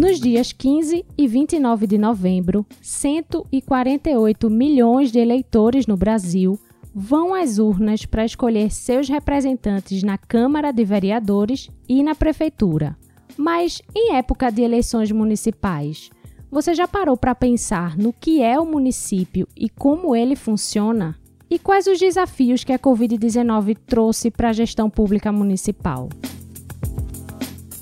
Nos dias 15 e 29 de novembro, 148 milhões de eleitores no Brasil vão às urnas para escolher seus representantes na Câmara de Vereadores e na Prefeitura. Mas em época de eleições municipais, você já parou para pensar no que é o município e como ele funciona? E quais os desafios que a Covid-19 trouxe para a gestão pública municipal?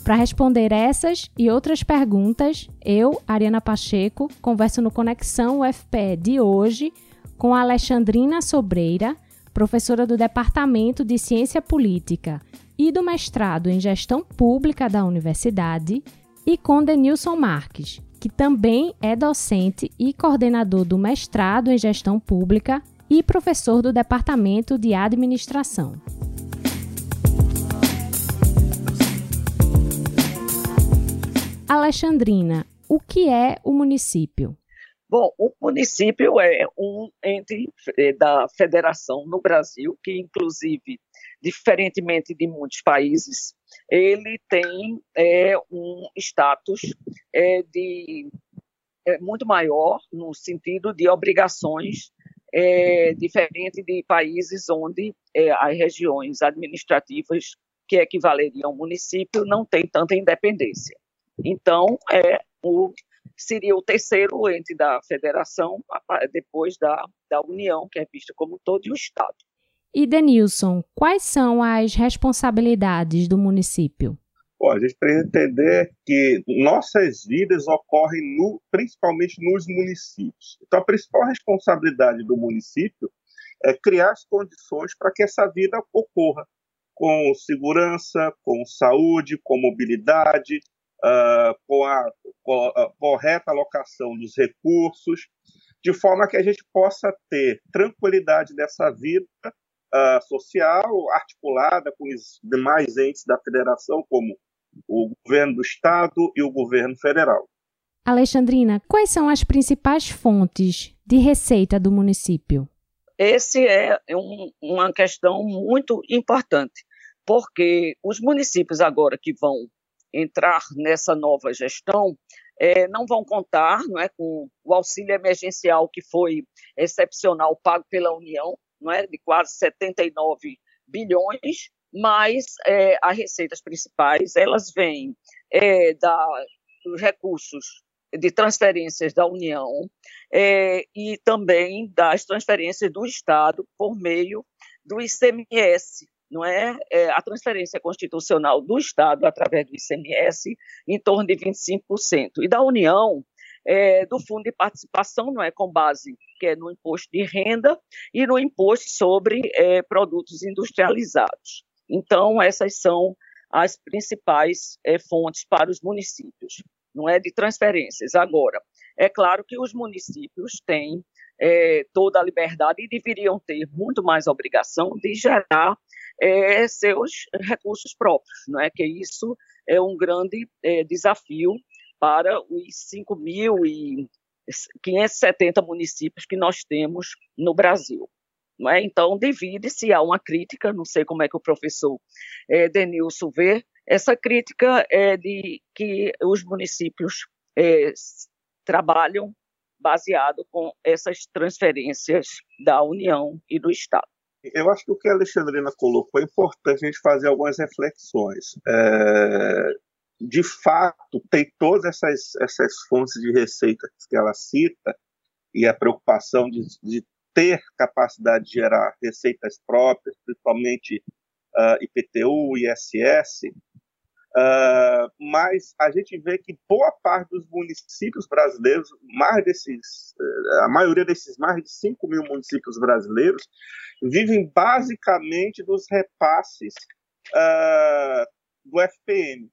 Para responder essas e outras perguntas, eu, Ariana Pacheco, converso no Conexão UFPE de hoje com a Alexandrina Sobreira, professora do Departamento de Ciência Política e do mestrado em Gestão Pública da Universidade, e com Denilson Marques, que também é docente e coordenador do mestrado em Gestão Pública e professor do Departamento de Administração. Alexandrina, o que é o município? Bom, o município é um ente eh, da federação no Brasil, que inclusive, diferentemente de muitos países, ele tem é, um status é, de é, muito maior no sentido de obrigações diferente de países onde as regiões administrativas que equivaleriam ao município não têm tanta independência. Então, é o seria o terceiro ente da federação, depois da, da União, que é vista como todo, e o Estado. E Denilson, quais são as responsabilidades do município? Bom, a gente precisa entender que nossas vidas ocorrem no, principalmente nos municípios. Então, a principal responsabilidade do município é criar as condições para que essa vida ocorra, com segurança, com saúde, com mobilidade, uh, com, a, com a correta alocação dos recursos, de forma que a gente possa ter tranquilidade dessa vida uh, social articulada com os demais entes da federação, como o governo do estado e o governo federal. Alexandrina, quais são as principais fontes de receita do município? Esse é um, uma questão muito importante, porque os municípios agora que vão entrar nessa nova gestão, é, não vão contar não é, com o auxílio emergencial que foi excepcional pago pela União, não é, de quase 79 bilhões, mas é, as receitas principais elas vêm é, da, dos recursos de transferências da União é, e também das transferências do Estado por meio do ICMS, não é, é, a transferência constitucional do Estado através do ICMS em torno de 25%. E da União, é, do Fundo de Participação, não é com base que é no imposto de renda e no imposto sobre é, produtos industrializados. Então, essas são as principais é, fontes para os municípios, não é de transferências. Agora, é claro que os municípios têm é, toda a liberdade e deveriam ter muito mais obrigação de gerar é, seus recursos próprios, não é? Que isso é um grande é, desafio para os 5.570 municípios que nós temos no Brasil. Não é? Então, divide-se, há uma crítica, não sei como é que o professor é, Denilson vê, essa crítica é de que os municípios é, trabalham baseado com essas transferências da União e do Estado. Eu acho que o que a Alexandrina colocou é importante a gente fazer algumas reflexões. É, de fato, tem todas essas, essas fontes de receita que ela cita e a preocupação de, de ter capacidade de gerar receitas próprias, principalmente uh, IPTU, ISS, Uh, mas a gente vê que boa parte dos municípios brasileiros, mais desses, uh, a maioria desses mais de 5 mil municípios brasileiros, vivem basicamente dos repasses uh, do FPM,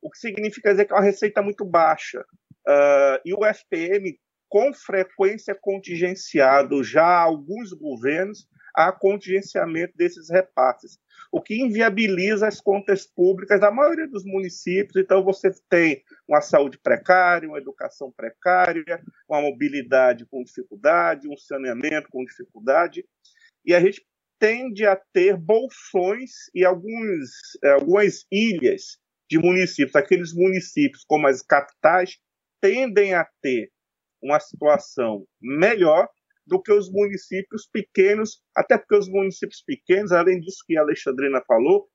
o que significa dizer que é uma receita muito baixa. e o FPM, com frequência contingenciado. Já alguns governos, a contingenciamento desses repasses, o que inviabiliza as contas públicas da maioria dos municípios. Então, você tem uma saúde precária, uma educação precária, uma mobilidade com dificuldade, um saneamento com dificuldade, e a gente tende a ter bolsões e alguns, algumas ilhas de municípios. Aqueles municípios, como as capitais, tendem a ter uma situação melhor do que os municípios pequenos, até porque os municípios pequenos, além disso que a Alexandrina falou,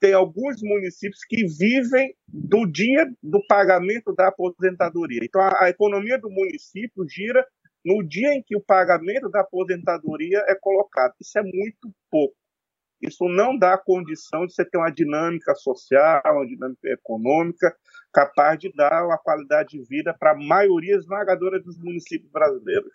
tem alguns municípios que vivem do dia do pagamento da aposentadoria. Então, a, a, economia do município gira no dia em que o pagamento da aposentadoria é colocado. Isso é muito pouco. Isso não dá condição de você ter uma dinâmica social, uma dinâmica econômica capaz de dar uma qualidade de vida para a maioria esmagadora dos municípios brasileiros.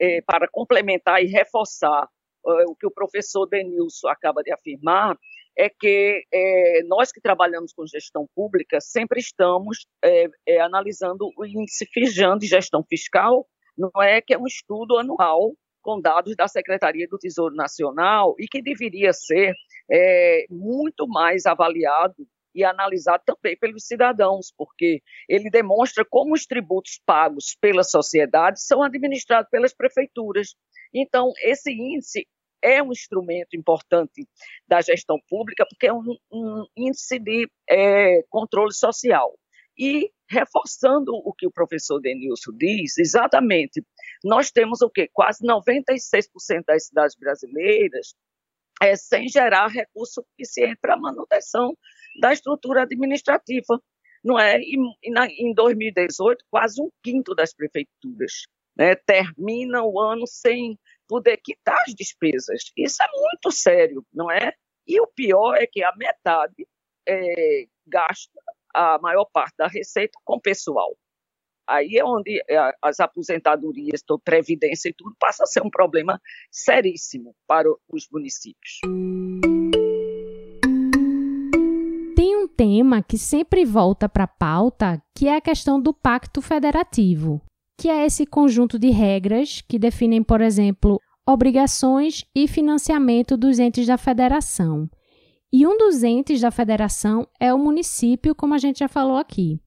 É, para complementar e reforçar uh, o que o professor Denilson acaba de afirmar, é que é, nós que trabalhamos com gestão pública sempre estamos é, é, analisando o índice FIJAN de gestão fiscal, não é que é um estudo anual com dados da Secretaria do Tesouro Nacional e que deveria ser é, muito mais avaliado e analisado também pelos cidadãos, porque ele demonstra como os tributos pagos pela sociedade são administrados pelas prefeituras. Então, esse índice é um instrumento importante da gestão pública, porque é um, um índice de é, controle social. E reforçando o que o professor Denilson diz, exatamente, nós temos o quê? Quase 96% das cidades brasileiras é, sem gerar recurso suficiente para a manutenção da estrutura administrativa. Não é? E, e na, em 2018, quase um quinto das prefeituras né, termina o ano sem poder quitar as despesas. Isso é muito sério, não é? E o pior é que a metade é, gasta a maior parte da receita com pessoal. Aí é onde é, as aposentadorias, previdência e tudo passa a ser um problema seríssimo para os municípios. Tema que sempre volta para a pauta, que é a questão do pacto federativo, que é esse conjunto de regras que definem, por exemplo, obrigações e financiamento dos entes da federação. E um dos entes da federação é o município, como a gente já falou aqui.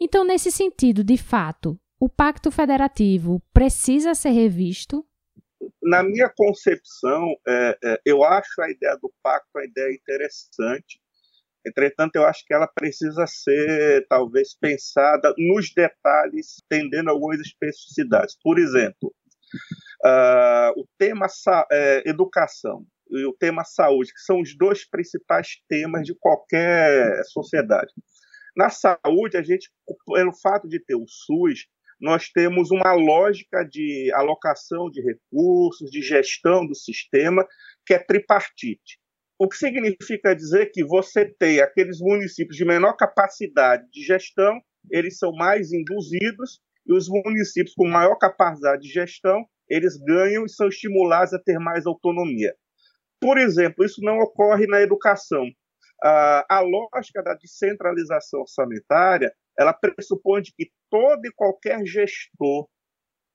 Então, nesse sentido, de fato, o pacto federativo precisa ser revisto? Na minha concepção, é, é, eu acho a ideia do pacto uma ideia interessante. Entretanto, eu acho que ela precisa ser, talvez, pensada nos detalhes, tendendo algumas especificidades. Por exemplo, uh, o tema é, educação e o tema saúde, que são os dois principais temas de qualquer sociedade. Na saúde, a gente, pelo fato de ter o SUS, nós temos uma lógica de alocação de recursos, de gestão do sistema, que é tripartite. O que significa dizer que você tem aqueles municípios de menor capacidade de gestão, eles são mais induzidos, e os municípios com maior capacidade de gestão, eles ganham e são estimulados a ter mais autonomia. Por exemplo, isso não ocorre na educação. a lógica da descentralização orçamentária ela pressupõe que todo e qualquer gestor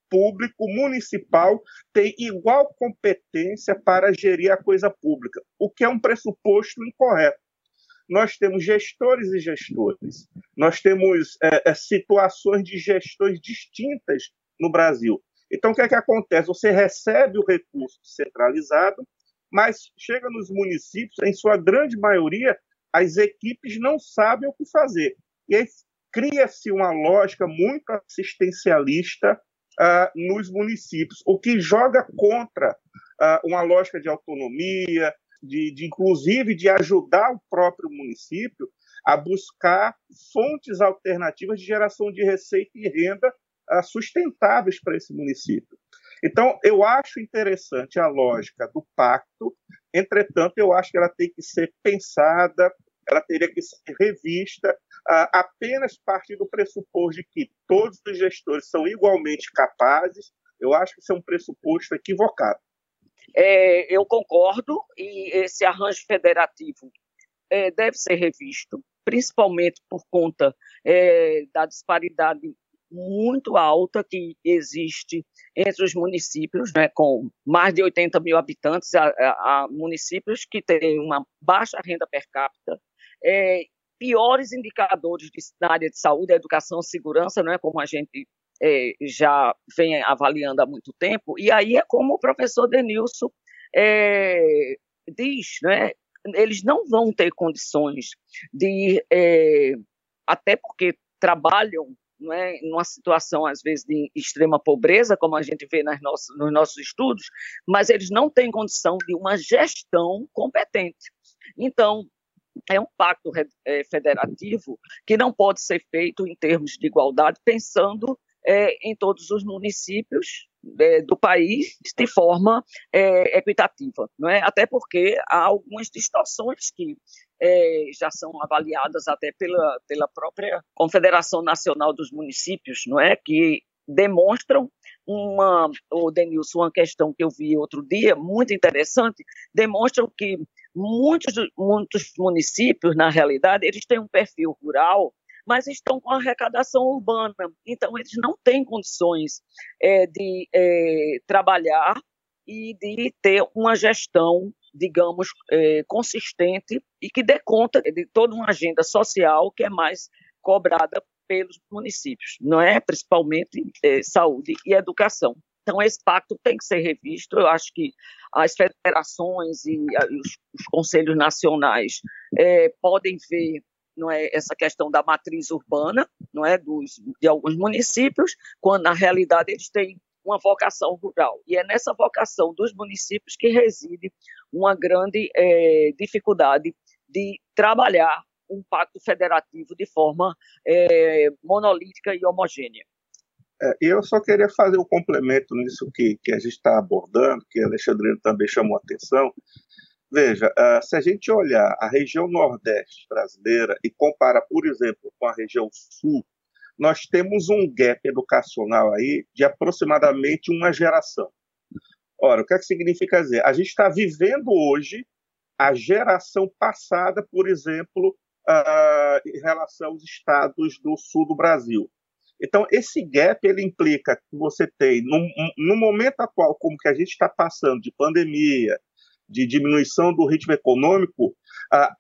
público municipal tem igual competência para gerir a coisa pública, o que é um pressuposto incorreto. Nós temos gestores e gestores, nós temos é, é, situações de gestões distintas no Brasil. Então, o que é que acontece? Você recebe o recurso centralizado, mas chega nos municípios, em sua grande maioria, as equipes não sabem o que fazer. E aí cria-se uma lógica muito assistencialista uh, nos municípios, o que joga contra uh, uma lógica de autonomia, de, de, inclusive de ajudar o próprio município a buscar fontes alternativas de geração de receita e renda uh, sustentáveis para esse município. Então, eu acho interessante a lógica do pacto, entretanto, eu acho que ela tem que ser pensada, ela teria que ser revista, apenas parte do pressuposto de que todos os gestores são igualmente capazes. Eu acho que isso é um pressuposto equivocado. É, eu concordo, e esse arranjo federativo é, deve ser revisto, principalmente por conta é, da disparidade muito alta que existe entre os municípios, né, com mais de 80 mil habitantes, há, municípios que têm uma baixa renda per capita, é, piores indicadores de, na área de saúde, educação, segurança, né, como a gente é, já vem avaliando há muito tempo, e aí é como o professor Denilson é, diz, né, eles não vão ter condições de, é, até porque trabalham não é, numa situação, às vezes, de extrema pobreza, como a gente vê nas nossas, nos nossos estudos, mas eles não têm condição de uma gestão competente. Então, é um pacto é, federativo que não pode ser feito em termos de igualdade, pensando é, em todos os municípios é, do país de forma é, equitativa, não é? Até porque há algumas distorções que é, já são avaliadas até pela, pela própria Confederação Nacional dos Municípios, não é? Que demonstram uma, o Denilson, uma questão que eu vi outro dia, muito interessante, demonstram que muitos, muitos municípios, na realidade, eles têm um perfil rural mas estão com arrecadação urbana. Então, eles não têm condições é, de é, trabalhar e de ter uma gestão, digamos, é, consistente e que dê conta de toda uma agenda social que é mais cobrada pelos municípios, não é? Principalmente é, saúde e educação. Então, esse pacto tem que ser revisto. Eu acho que as federações e os, os conselhos nacionais é, podem ver não é essa questão da matriz urbana, não é dos de alguns municípios, quando na realidade eles têm uma vocação rural. E é nessa vocação dos municípios que reside uma grande é, dificuldade de trabalhar um pacto federativo de forma é, monolítica e homogênea. É, eu só queria fazer um complemento nisso que, que a gente está abordando, que a Alexandrina também chamou a atenção, Veja, uh, se a gente olhar a região nordeste brasileira e comparar, por exemplo, com a região sul, nós temos um gap educacional aí de aproximadamente uma geração. Ora, o que, é que significa dizer? A gente está vivendo hoje a geração passada, por exemplo, uh, em relação aos estados do sul do Brasil. Então, esse gap ele implica que você tem, no, no momento atual, como que a gente está passando de pandemia, de diminuição do ritmo econômico,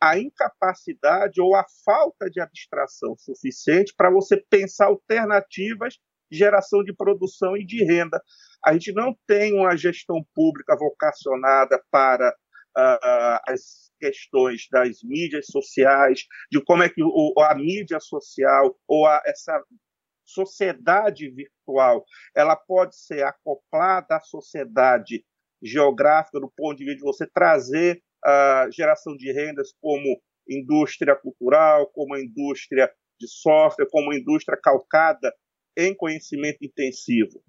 a, incapacidade ou a falta de abstração suficiente para você pensar alternativas de geração de produção e de renda. A gente não tem uma gestão pública vocacionada para uh, as questões das mídias sociais, de como é que o, a mídia social ou a, essa sociedade virtual ela pode ser acoplada à sociedade geográfica, do ponto de vista de você trazer a geração de rendas como indústria cultural, como indústria de software, como indústria calcada em conhecimento intensivo.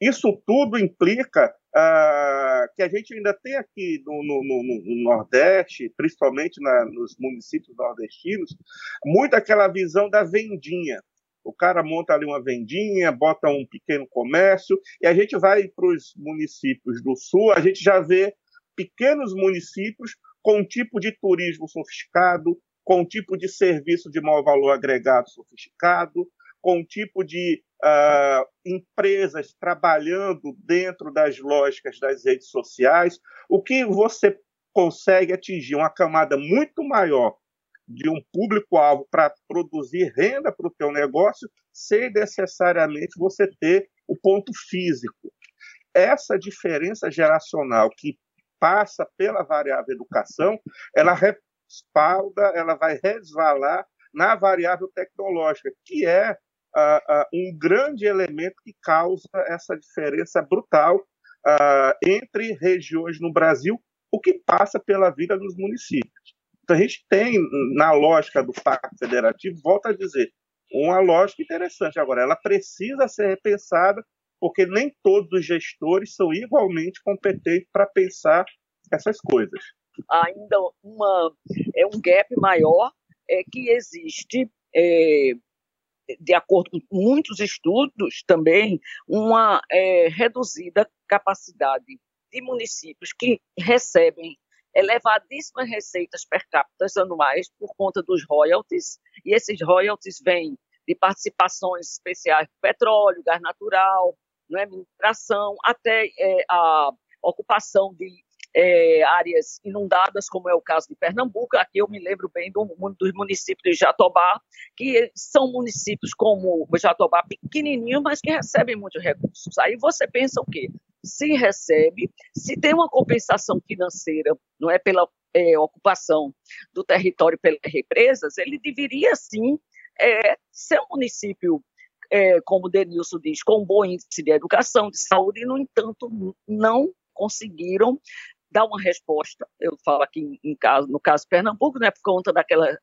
Isso tudo implica uh, que a gente ainda tem aqui no, no, no, no Nordeste, principalmente na, nos municípios nordestinos, muito aquela visão da vendinha. O cara monta ali uma vendinha, bota um pequeno comércio, e a gente vai para os municípios do sul, a gente já vê pequenos municípios com um tipo de turismo sofisticado, com um tipo de serviço de maior valor agregado sofisticado, com um tipo de uh, empresas trabalhando dentro das lógicas das redes sociais, o que você consegue atingir? Uma camada muito maior de um público-alvo para produzir renda para o teu negócio, sem necessariamente você ter o ponto físico. Essa diferença geracional que passa pela variável educação, ela respalda, ela vai resvalar na variável tecnológica, que é uh, uh, um grande elemento que causa essa diferença brutal uh, entre regiões no Brasil, o que passa pela vida dos municípios. Então a gente tem, na lógica do Pacto Federativo, volta a dizer, uma lógica interessante. Agora, ela precisa ser repensada, porque nem todos os gestores são igualmente competentes para pensar essas coisas. Ainda uma, é um gap maior é que existe, é, de acordo com muitos estudos também, uma é, reduzida capacidade de municípios que recebem elevadíssimas receitas per capita anuais por conta dos royalties, e esses royalties vêm de participações especiais petróleo, gás natural, não é, mineração, até é, a ocupação de é, áreas inundadas, como é o caso de Pernambuco. Aqui eu me lembro bem do, dos municípios de Jatobá, que são municípios como Jatobá pequenininho, mas que recebem muitos recursos. Aí você pensa o quê? Se recebe, se tem uma compensação financeira, não é pela é, ocupação do território pelas represas, ele deveria sim é, ser um município, é, como o Denilson diz, com um bom índice de educação, de saúde, e, no entanto, não conseguiram dar uma resposta. Eu falo aqui em, em caso, no caso Pernambuco, né, por conta daquela,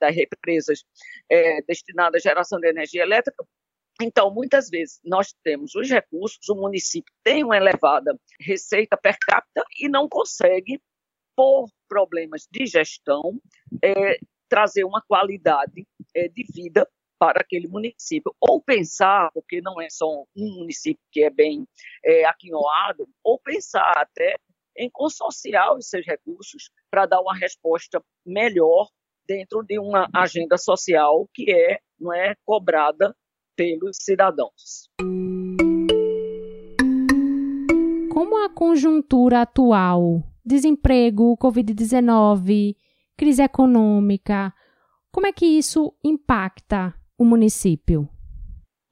das represas é, destinadas à geração de energia elétrica, então, muitas vezes, nós temos os recursos, o município tem uma elevada receita per capita e não consegue, por problemas de gestão, é, trazer uma qualidade é, de vida para aquele município. Ou pensar, porque não é só um município que é bem é, aquinhoado, ou pensar até em consorciar os seus recursos para dar uma resposta melhor dentro de uma agenda social que é, não é cobrada pelos cidadãos. Como a conjuntura atual, desemprego, Covid-19, crise econômica, como é que isso impacta o município?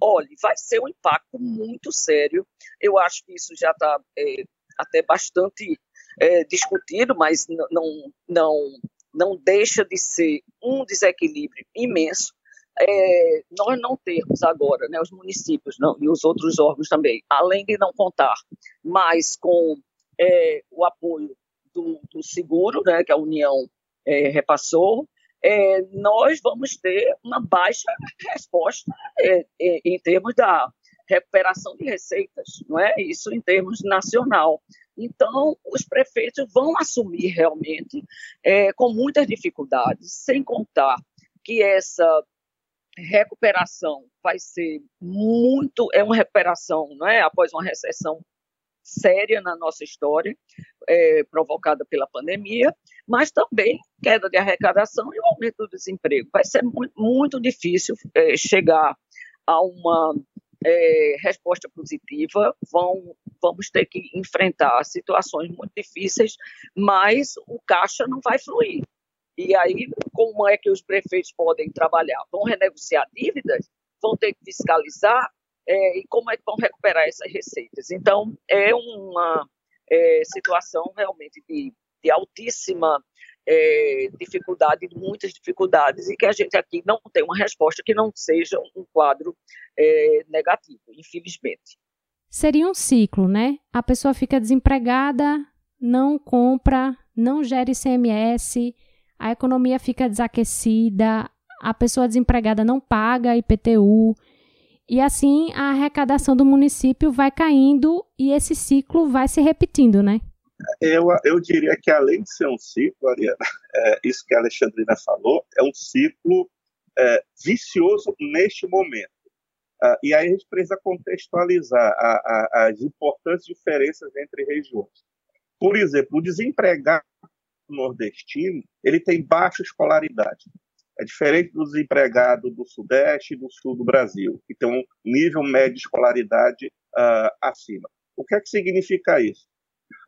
Olha, vai ser um impacto muito sério. Eu acho que isso já está é, até bastante é, discutido, mas não, não, não deixa de ser um desequilíbrio imenso é, nós não termos agora, né, os municípios não, e os outros órgãos também, além de não contar mais com é, o apoio do, do, seguro, né, que a União é, repassou, é, nós vamos ter uma baixa resposta é, é, em termos da recuperação de receitas, não é? Isso em termos nacional. Então, os prefeitos vão assumir realmente com muitas dificuldades, sem contar que essa recuperação vai ser muito, é uma recuperação, não é? Após uma recessão séria na nossa história, é, provocada pela pandemia, mas também queda de arrecadação e o aumento do desemprego. Vai ser muito, muito difícil é, chegar a uma é, resposta positiva. Vão, vamos ter que enfrentar situações muito difíceis, mas o caixa não vai fluir. E aí, como é que os prefeitos podem trabalhar? Vão renegociar dívidas? Vão ter que fiscalizar? É, e como é que vão recuperar essas receitas? Então, é uma é, situação realmente de, de altíssima é, dificuldade, muitas dificuldades, e que a gente aqui não tem uma resposta que não seja um quadro é, negativo, infelizmente. Seria um ciclo, né? A pessoa fica desempregada, não compra, não gera ICMS, a economia fica desaquecida, a pessoa desempregada não paga IPTU, e assim a arrecadação do município vai caindo e esse ciclo vai se repetindo, né? Eu, eu diria que além de ser um ciclo, Ariana, é, isso que a Alexandrina falou, é um ciclo é, vicioso neste momento. Uh, e aí a gente precisa contextualizar a, a, as importantes diferenças entre regiões. Por exemplo, o desempregado nordestino, ele tem baixa escolaridade. É diferente do desempregado do Sudeste e do Sul do Brasil, que tem um nível médio de escolaridade uh, acima. O que é que significa isso?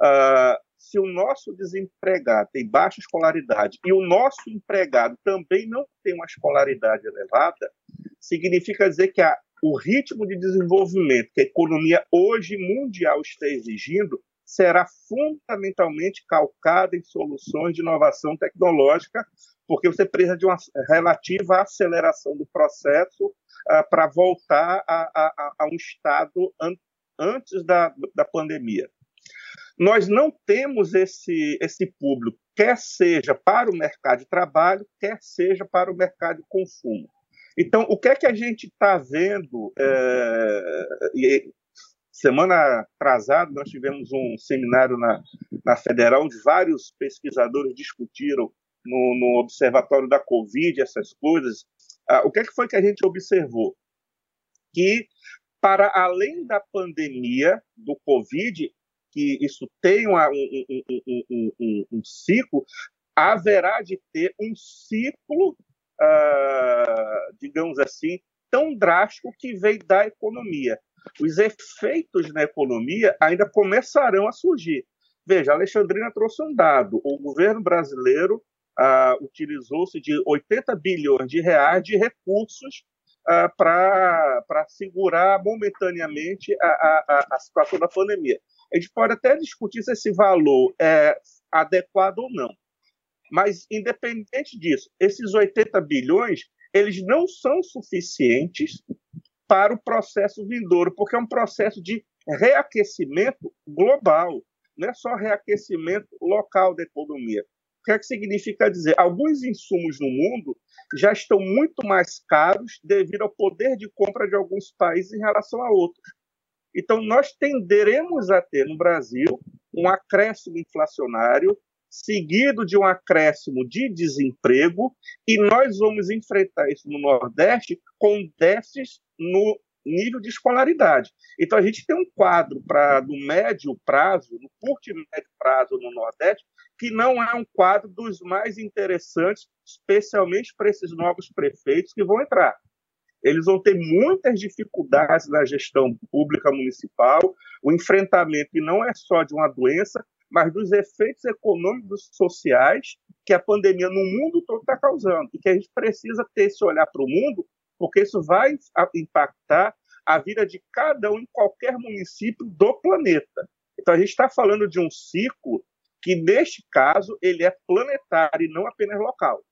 Uh, se o nosso desempregado tem baixa escolaridade e o nosso empregado também não tem uma escolaridade elevada, significa dizer que a, o ritmo de desenvolvimento que a economia hoje mundial está exigindo será fundamentalmente calcada em soluções de inovação tecnológica, porque você precisa de uma relativa aceleração do processo uh, para voltar a, a, a, um estado an antes da, da pandemia. Nós não temos esse, esse público, quer seja para o mercado de trabalho, quer seja para o mercado de consumo. Então, o que é que a gente está vendo, é, Semana atrasada, nós tivemos um seminário na, na Federal, onde vários pesquisadores discutiram no, no Observatório da Covid essas coisas. Ah, o que, é que foi que a gente observou? Que, para além da pandemia do Covid, que isso tem uma, um, um, um, um, ciclo, haverá de ter um ciclo, ah, digamos assim, tão drástico que vem da economia os efeitos na economia ainda começarão a surgir. Veja, a Alexandrina trouxe um dado: o governo brasileiro ah, utilizou-se de 80 bilhões de reais de recursos ah, para segurar momentaneamente a, a, a situação da pandemia. A gente pode até discutir se esse valor é adequado ou não. Mas, independente disso, esses 80 bilhões, eles não são suficientes para o processo vindouro, porque é um processo de reaquecimento global, não é só reaquecimento local da economia. O que, é que significa dizer? Alguns insumos no mundo já estão muito mais caros devido ao poder de compra de alguns países em relação a outros. Então, nós tenderemos a ter no Brasil um acréscimo inflacionário seguido de um acréscimo de desemprego, e nós vamos enfrentar isso no Nordeste com déficits no nível de escolaridade. Então, a gente tem um quadro para do médio prazo, no curto e médio prazo no Nordeste, que não é um quadro dos mais interessantes, especialmente para esses novos prefeitos que vão entrar. Eles vão ter muitas dificuldades na gestão pública municipal, o enfrentamento, não é só de uma doença, mas dos efeitos econômicos e sociais que a pandemia no mundo todo está causando. E que a gente precisa ter esse olhar para o mundo porque isso vai impactar a vida de cada um em qualquer município do planeta. Então a gente está falando de um ciclo que, neste caso, ele é planetário e não apenas local.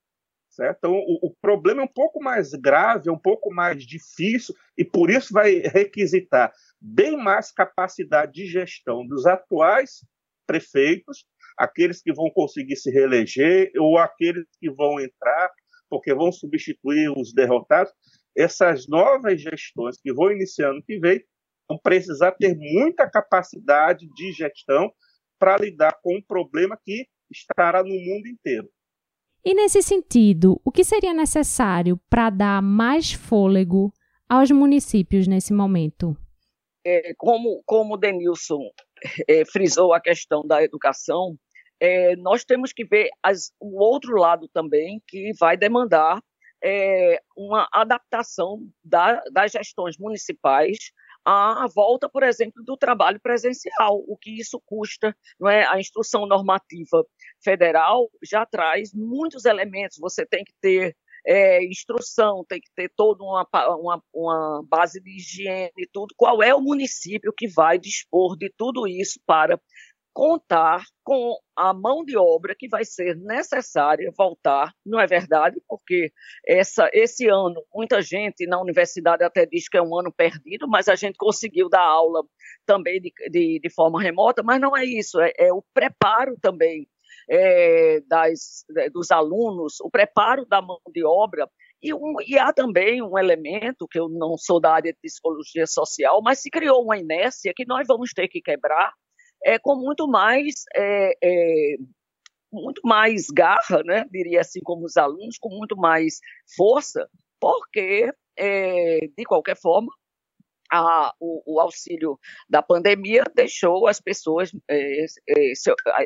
Certo? Então, o, o, problema é um pouco mais grave, é um pouco mais difícil, e por isso vai requisitar bem mais capacidade de gestão dos atuais prefeitos, aqueles que vão conseguir se reeleger ou aqueles que vão entrar porque vão substituir os derrotados, essas novas gestões que vão iniciando que vem vão precisar ter muita capacidade de gestão para lidar com um problema que estará no mundo inteiro. E nesse sentido, o que seria necessário para dar mais fôlego aos municípios nesse momento? É, como, como o Denilson é, frisou a questão da educação, é, nós temos que ver as, o outro lado também, que vai demandar é, uma adaptação da, das gestões municipais à volta, por exemplo, do trabalho presencial, o que isso custa. Não é? A instrução normativa federal já traz muitos elementos, você tem que ter é, instrução, tem que ter toda uma, uma, uma, base de higiene e tudo. Qual é o município que vai dispor de tudo isso para contar com a mão de obra que vai ser necessária voltar, não é verdade? Porque essa, esse ano, muita gente na universidade até diz que é um ano perdido, mas a gente conseguiu dar aula também de, de, de forma remota, mas não é isso, é, é o preparo também é, das, dos alunos, o preparo da mão de obra e, um, e, há também um elemento, que eu não sou da área de psicologia social, mas se criou uma inércia que nós vamos ter que quebrar, é, com muito mais é, é, muito mais garra, né? diria assim, como os alunos, com muito mais força, porque, é, de qualquer forma, a, o, o, auxílio da pandemia deixou as pessoas, é, é,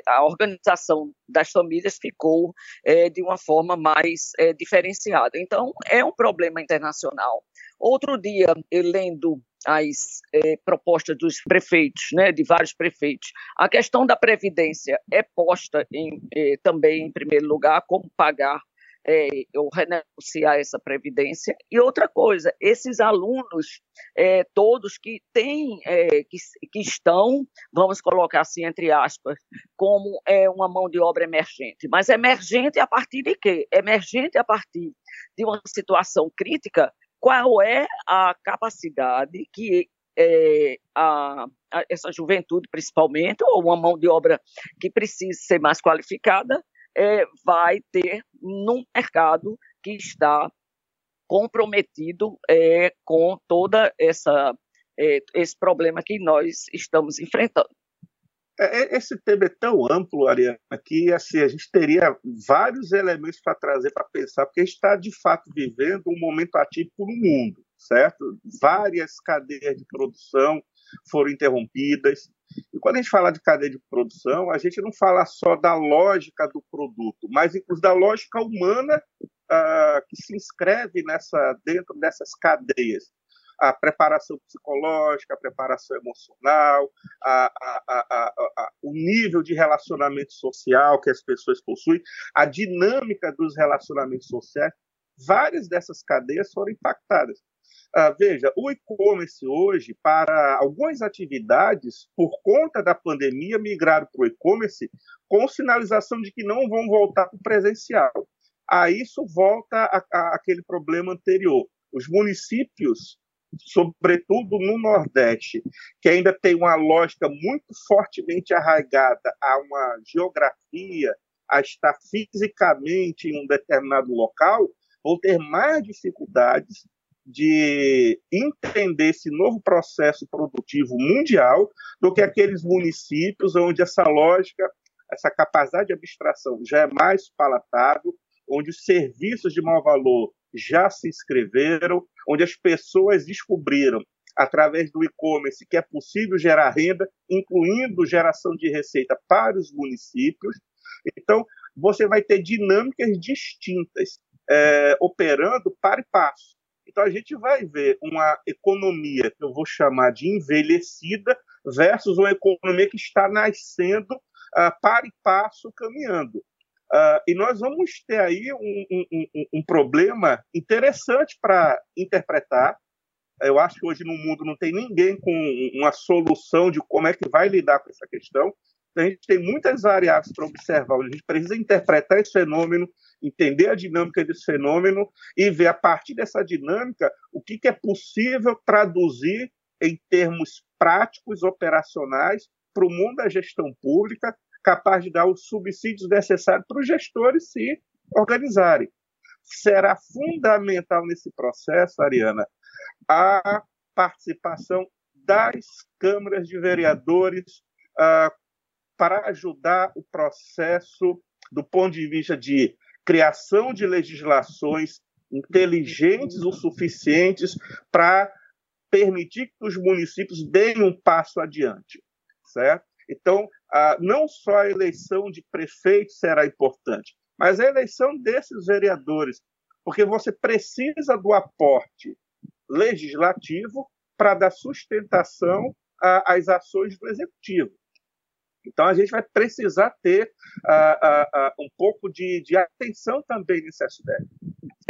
a, organização das famílias ficou é, de uma forma mais diferenciada. Então, é um problema internacional. Outro dia, lendo as propostas dos prefeitos, né, de vários prefeitos. A questão da previdência é posta em, também em primeiro lugar, como pagar é, ou renegociar essa previdência. E outra coisa, esses alunos é, todos que têm, é, que, que estão, vamos colocar assim entre aspas, como é uma mão de obra emergente. Mas emergente a partir de quê? Emergente a partir de uma situação crítica qual é a capacidade que é, a, a, essa juventude, principalmente, ou uma mão de obra que precisa ser mais qualificada, é, vai ter num mercado que está comprometido é, com toda essa é, esse problema que nós estamos enfrentando. É, é, esse tema é tão amplo, Ariana, que assim, a gente teria vários elementos para trazer para pensar, porque está, de fato, vivendo um momento atípico no mundo, certo? Várias cadeias de produção foram interrompidas. E quando a gente fala de cadeia de produção, a gente não fala só da lógica do produto, mas inclusive da lógica humana uh, que se inscreve nessa, dentro dessas cadeias a preparação psicológica, a preparação emocional, a, a, a, o nível de relacionamento social que as pessoas possuem, a dinâmica dos relacionamentos sociais, várias dessas cadeias foram impactadas. Ah, veja, o e-commerce hoje, para algumas atividades, por conta da pandemia, migraram para o e-commerce com sinalização de que não vão voltar para o presencial. Aí isso volta àquele problema anterior. Os municípios, sobretudo no Nordeste, que ainda tem uma lógica muito fortemente arraigada a uma geografia, a estar fisicamente em um determinado local, vão ter mais dificuldades de entender esse novo processo produtivo mundial do que aqueles municípios onde essa lógica, essa capacidade de abstração já é mais palatável, onde os serviços de maior valor já se inscreveram, onde as pessoas descobriram através do e-commerce que é possível gerar renda, incluindo geração de receita para os municípios. Então, você vai ter dinâmicas distintas é, operando para e passo. Então a gente vai ver uma economia que eu vou chamar de envelhecida versus uma economia que está nascendo uh, para e passo caminhando. Uh, e nós vamos ter aí um, um, um, um problema interessante para interpretar. Eu acho que hoje no mundo não tem ninguém com uma solução de como é que vai lidar com essa questão. Então, a gente tem muitas variáveis para observar. A gente precisa interpretar esse fenômeno, entender a dinâmica desse fenômeno e ver a partir dessa dinâmica o que, que é possível traduzir em termos práticos, operacionais, para o mundo da gestão pública, capaz de dar os subsídios necessários para os gestores se organizarem. Será fundamental nesse processo, Ariana, a participação das câmaras de vereadores uh, para ajudar o processo do ponto de vista de criação de legislações inteligentes o suficientes para permitir que os municípios deem um passo adiante, certo? Então, não só a eleição de prefeito será importante, mas a eleição desses vereadores, porque você precisa do aporte legislativo para dar sustentação às ações do executivo. Então, a gente vai precisar ter uh, uh, um pouco de, de, atenção também nesse aspecto.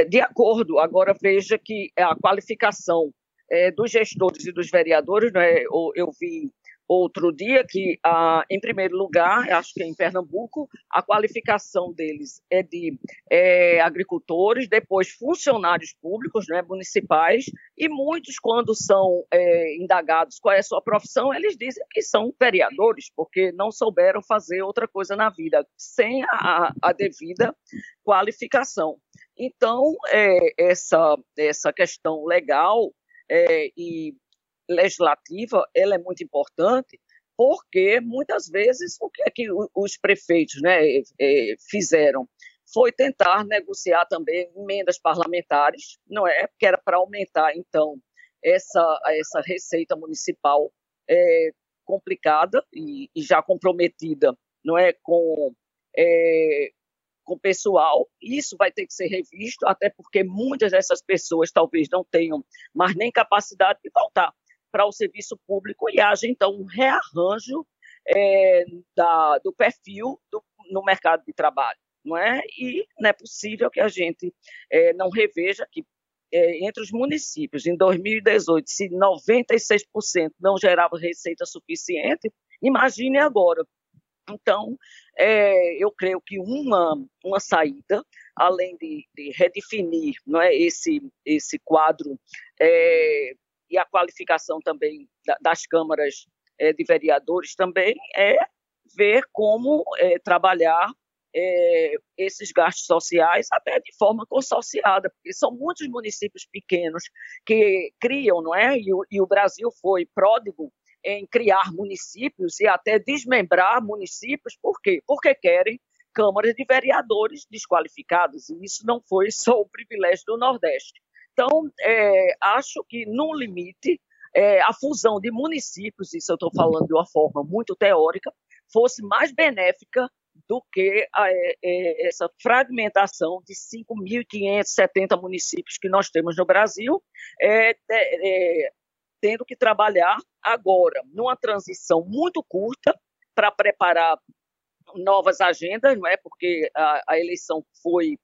De acordo, agora veja que a qualificação é, dos gestores e dos vereadores, né, eu, eu vi outro dia que, ah, em primeiro lugar, acho que é em Pernambuco, a qualificação deles é de é, agricultores, depois funcionários públicos, né, municipais, e muitos, quando são é, indagados qual é a sua profissão, eles dizem que são vereadores, porque não souberam fazer outra coisa na vida, sem a, a devida qualificação. Então, é, essa, essa questão legal é, e legislativa ela é muito importante porque muitas vezes o que é que os prefeitos né, é, fizeram foi tentar negociar também emendas parlamentares, não é? Que era para aumentar então essa essa receita municipal é, complicada e, e, já comprometida, não é, com é, com pessoal. Isso vai ter que ser revisto, até porque muitas dessas pessoas talvez não tenham mais nem capacidade de voltar para o serviço público e haja, então, um rearranjo é, da, do perfil do, no mercado de trabalho. Não é? E não é possível que a gente é, não reveja que é, entre os municípios, em 2018, se 96% não gerava receita suficiente, imagine agora. Então, é, eu creio que uma, uma saída, além de, de redefinir não é, esse, esse quadro é, e a qualificação também das câmaras é, de vereadores também é ver como é, trabalhar é, esses gastos sociais até de forma consorciada, porque são muitos municípios pequenos que criam, não é? E o, e o Brasil foi pródigo em criar municípios e até desmembrar municípios, por quê? Porque querem câmaras de vereadores desqualificados, e isso não foi só o privilégio do Nordeste. Então, é, acho que, no limite, é, a fusão de municípios, isso eu estou falando de uma forma muito teórica, fosse mais benéfica do que a, é, é essa fragmentação de 5.570 municípios que nós temos no Brasil, é, é, tendo que trabalhar agora numa transição muito curta para preparar novas agendas, não é? Porque a, a eleição foi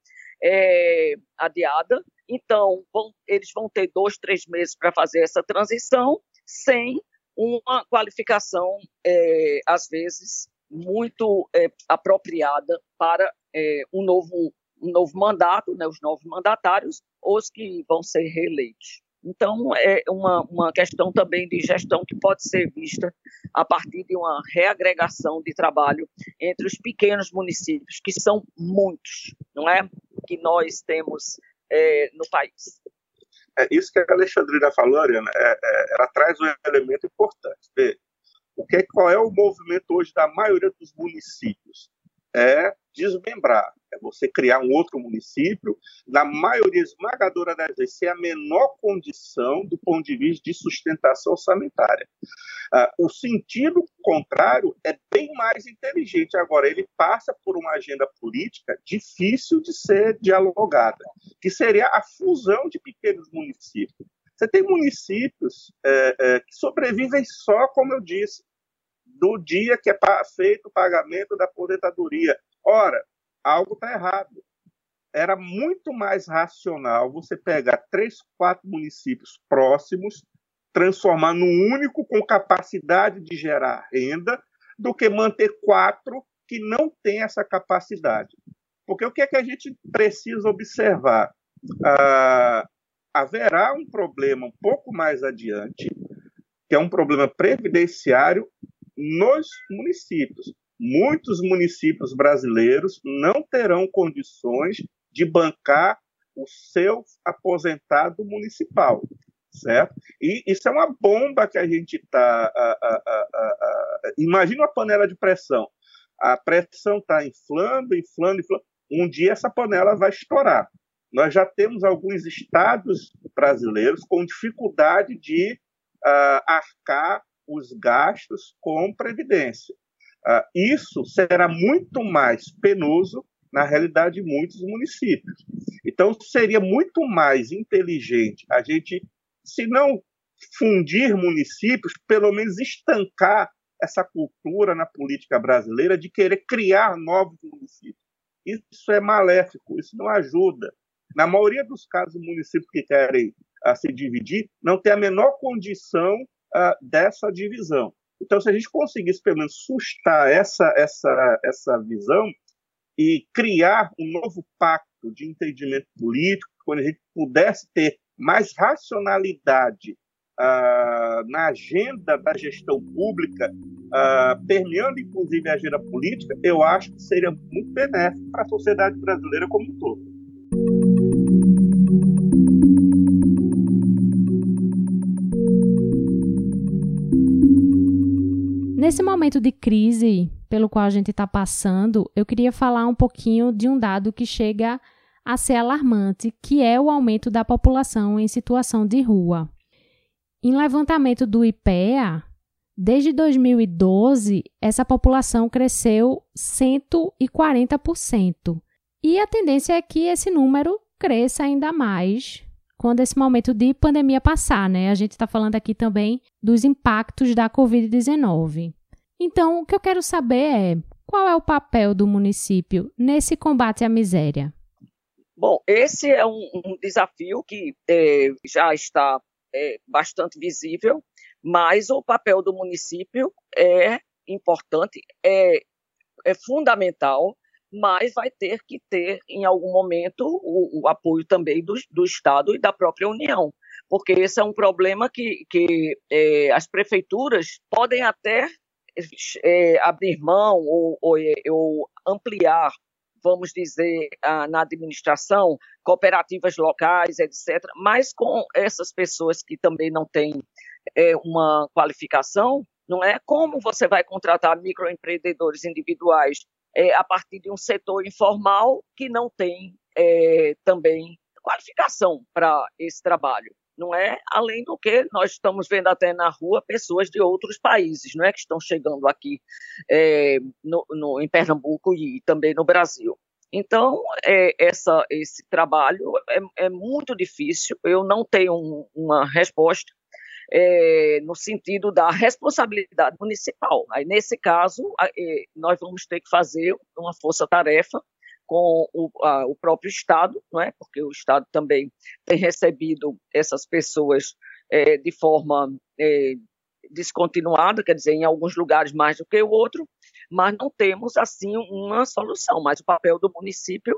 é, adiada. Então, vão, eles vão ter dois, três meses para fazer essa transição sem uma qualificação, é, às vezes, muito é, apropriada para é, um, novo, um novo mandato, né, os novos mandatários, os que vão ser reeleitos. Então, é uma, uma questão também de gestão que pode ser vista a partir de uma reagregação de trabalho entre os pequenos municípios, que são muitos, não é? Que nós temos é, no país. É isso que a Alexandrina falou, Ariana, é, é, ela traz um elemento importante. Vê, o que, qual é o movimento hoje da maioria dos municípios? É desmembrar, é você criar um outro município, na maioria esmagadora das vezes, sem a menor condição do ponto de vista de sustentação orçamentária. Ah, o sentido contrário é bem mais inteligente. Agora, ele passa por uma agenda política difícil de ser dialogada, que seria a fusão de pequenos municípios. Você tem municípios é, é, que sobrevivem só, como eu disse, do dia que é feito o pagamento da aposentadoria. Ora, algo está errado. Era muito mais racional você pegar três, quatro municípios próximos, transformar num único com capacidade de gerar renda, do que manter quatro que não têm essa capacidade. Porque o que é que a gente precisa observar? Ah, haverá um problema um pouco mais adiante, que é um problema previdenciário nos municípios muitos municípios brasileiros não terão condições de bancar o seu aposentado municipal, certo? E isso é uma bomba que a gente está. Imagina uma panela de pressão. A pressão está inflando, inflando, inflando. Um dia essa panela vai estourar. Nós já temos alguns estados brasileiros com dificuldade de uh, arcar os gastos com previdência. Uh, isso será muito mais penoso na realidade de muitos municípios. Então, seria muito mais inteligente a gente, se não fundir municípios, pelo menos estancar essa cultura na política brasileira de querer criar novos municípios. Isso é maléfico, isso não ajuda. Na maioria dos casos, municípios que querem uh, se dividir não tem a menor condição uh, dessa divisão. Então, se a gente conseguisse, pelo menos, sustar essa, essa, essa visão e criar um novo pacto de entendimento político, quando a gente pudesse ter mais racionalidade uh, na agenda da gestão pública, uh, permeando inclusive a agenda política, eu acho que seria muito benéfico para a sociedade brasileira como um todo. Nesse momento de crise pelo qual a gente está passando, eu queria falar um pouquinho de um dado que chega a ser alarmante, que é o aumento da população em situação de rua. Em levantamento do IPEA, desde 2012, essa população cresceu 140%. E a tendência é que esse número cresça ainda mais quando esse momento de pandemia passar, né? A gente está falando aqui também dos impactos da Covid-19. Então, o que eu quero saber é qual é o papel do município nesse combate à miséria? Bom, esse é um, um desafio que é, já está é, bastante visível, mas o papel do município é importante, é, é fundamental mas vai ter que ter, em algum momento, o, o apoio também do, do, Estado e da própria União, porque esse é um problema que, que é, as prefeituras podem até é, abrir mão ou, ou, ou, ampliar, vamos dizer, na administração, cooperativas locais, etc., mas com essas pessoas que também não têm é, uma qualificação, não é? Como você vai contratar microempreendedores individuais é, a partir de um setor informal que não tem é, também qualificação para esse trabalho. Não é? Além do que nós estamos vendo até na rua pessoas de outros países, não é, que estão chegando aqui é, no, no, em Pernambuco e também no Brasil. Então, é, essa, esse trabalho é, é, muito difícil. Eu não tenho um, uma resposta é, no sentido da responsabilidade municipal. Aí, nesse caso, é, nós vamos ter que fazer uma força-tarefa com o, a, o próprio Estado, não é? porque o Estado também tem recebido essas pessoas é, de forma é, descontinuada, quer dizer, em alguns lugares mais do que o outro, mas não temos assim uma solução. Mas o papel do município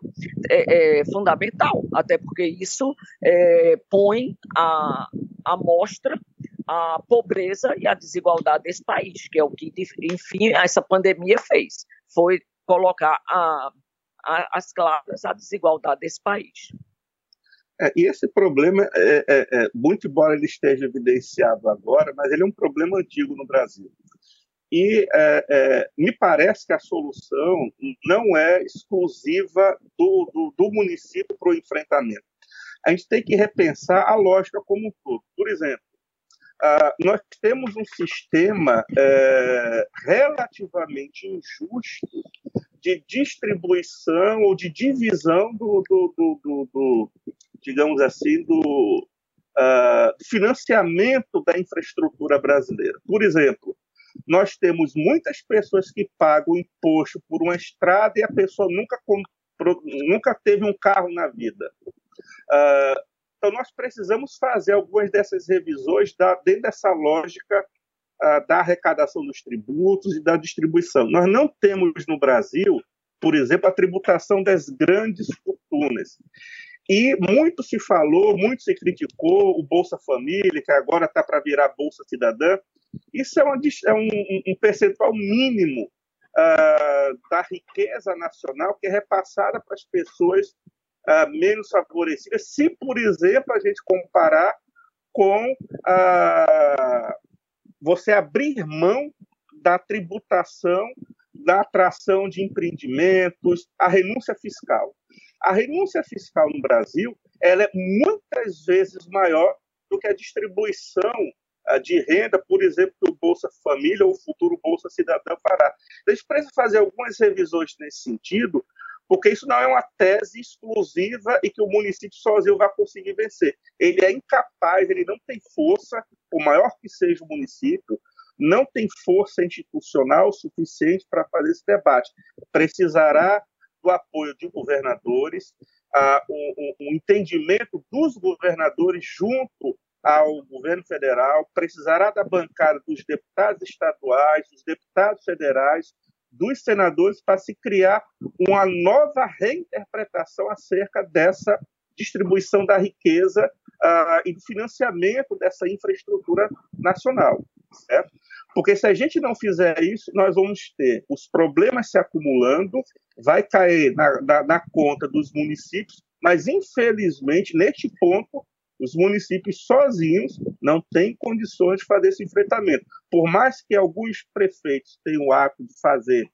é, é fundamental, até porque isso é, põe a, a mostra a pobreza e a desigualdade desse país, que é o que, enfim, essa pandemia fez, foi colocar a, a, as claras a desigualdade desse país. É, e esse problema, é, é, é, muito embora ele esteja evidenciado agora, mas ele é um problema antigo no Brasil. E é, é, me parece que a solução não é exclusiva do, do, do município para o enfrentamento. A gente tem que repensar a lógica como um todo. Por exemplo, nós temos um sistema uh, relativamente injusto de distribuição ou de divisão do, do, do, do digamos assim, do uh, financiamento da infraestrutura brasileira. Por exemplo, nós temos muitas pessoas que pagam imposto por uma estrada e a pessoa nunca comprou, nunca teve um carro na vida. Uh, então, nós precisamos fazer algumas dessas revisões da, dentro dessa lógica uh, da arrecadação dos tributos e da distribuição. Nós não temos no Brasil, por exemplo, a tributação das grandes fortunas. E muito se falou, muito se criticou o Bolsa Família, que agora está para virar Bolsa Cidadã. Isso é, uma, é um, um, percentual mínimo uh, da riqueza nacional que é repassada para as pessoas uh, menos favorecidas, se, por exemplo, a gente comparar com uh, você abrir mão da tributação, da atração de empreendimentos, a renúncia fiscal. A renúncia fiscal no Brasil ela é muitas vezes maior do que a distribuição de renda, por exemplo, do Bolsa Família ou o futuro Bolsa Cidadão fará. A gente precisa fazer algumas revisões nesse sentido, porque isso não é uma tese exclusiva e que o município sozinho vai conseguir vencer. Ele é incapaz, ele não tem força, por maior que seja o município, não tem força institucional suficiente para fazer esse debate. Precisará do apoio de governadores, uh, um, um entendimento dos governadores junto ao governo federal, precisará da bancada dos deputados estaduais, dos deputados federais, dos senadores para se criar uma nova reinterpretação acerca dessa distribuição da riqueza uh, e do financiamento dessa infraestrutura nacional. Certo? Porque se a gente não fizer isso, nós vamos ter os problemas se acumulando, vai cair na, na, na conta dos municípios, mas infelizmente, neste ponto, os municípios sozinhos não têm condições de fazer esse enfrentamento. Por mais que alguns prefeitos tenham o ato de fazer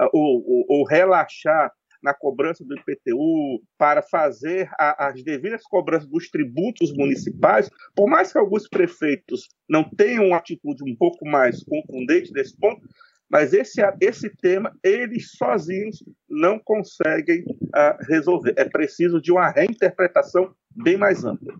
uh, ou, ou, ou, relaxar na cobrança do IPTU para fazer a, as devidas cobranças dos tributos municipais, por mais que alguns prefeitos não tenham uma atitude um pouco mais contundente nesse ponto, mas esse, esse tema eles sozinhos não conseguem uh, resolver. É preciso de uma reinterpretação bem mais ampla.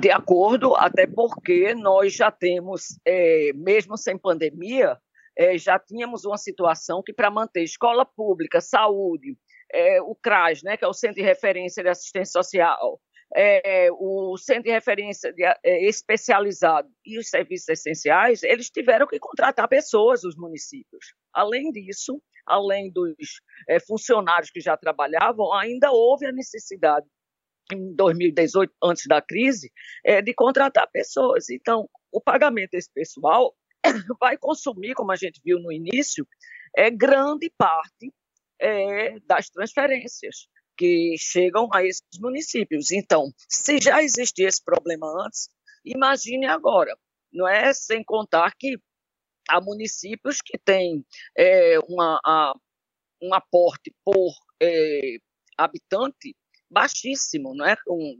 De acordo, até porque nós já temos, é, mesmo sem pandemia, é, já tínhamos uma situação que, para manter escola pública, saúde, é, o CRAS, né, que é o Centro de Referência de Assistência Social, é, o Centro de Referência de, é, Especializado e os serviços essenciais, eles tiveram que contratar pessoas, os municípios. Além disso, além dos é, funcionários que já trabalhavam, ainda houve a necessidade em 2018, antes da crise, é, de contratar pessoas. Então, o pagamento desse pessoal vai consumir, como a gente viu no início, é grande parte é, das transferências que chegam a esses municípios. Então, se já existia esse problema antes, imagine agora, não é? Sem contar que há municípios que têm é, uma, a, um aporte por é, habitante baixíssimo, não é? com,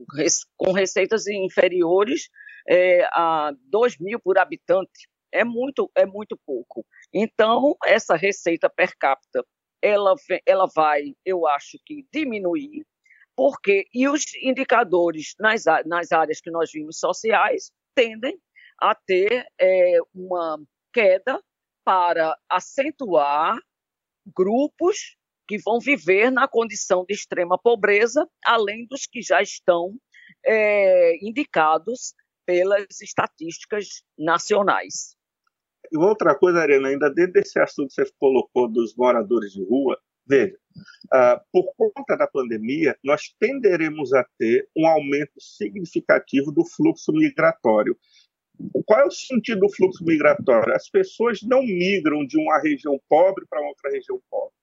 com receitas inferiores é, a 2 mil por habitante. É muito, é muito pouco. Então, essa receita per capita, ela, ela vai, eu acho que, diminuir, porque e os indicadores nas, nas áreas que nós vimos sociais tendem a ter é, uma queda para acentuar grupos que vão viver na condição de extrema pobreza, além dos que já estão é, indicados pelas estatísticas nacionais. E outra coisa, Arena, ainda dentro desse assunto que você colocou dos moradores de rua, veja, uh, por conta da pandemia, nós tenderemos a ter um aumento significativo do fluxo migratório. Qual é o sentido do fluxo migratório? As pessoas não migram de uma região pobre para outra região pobre.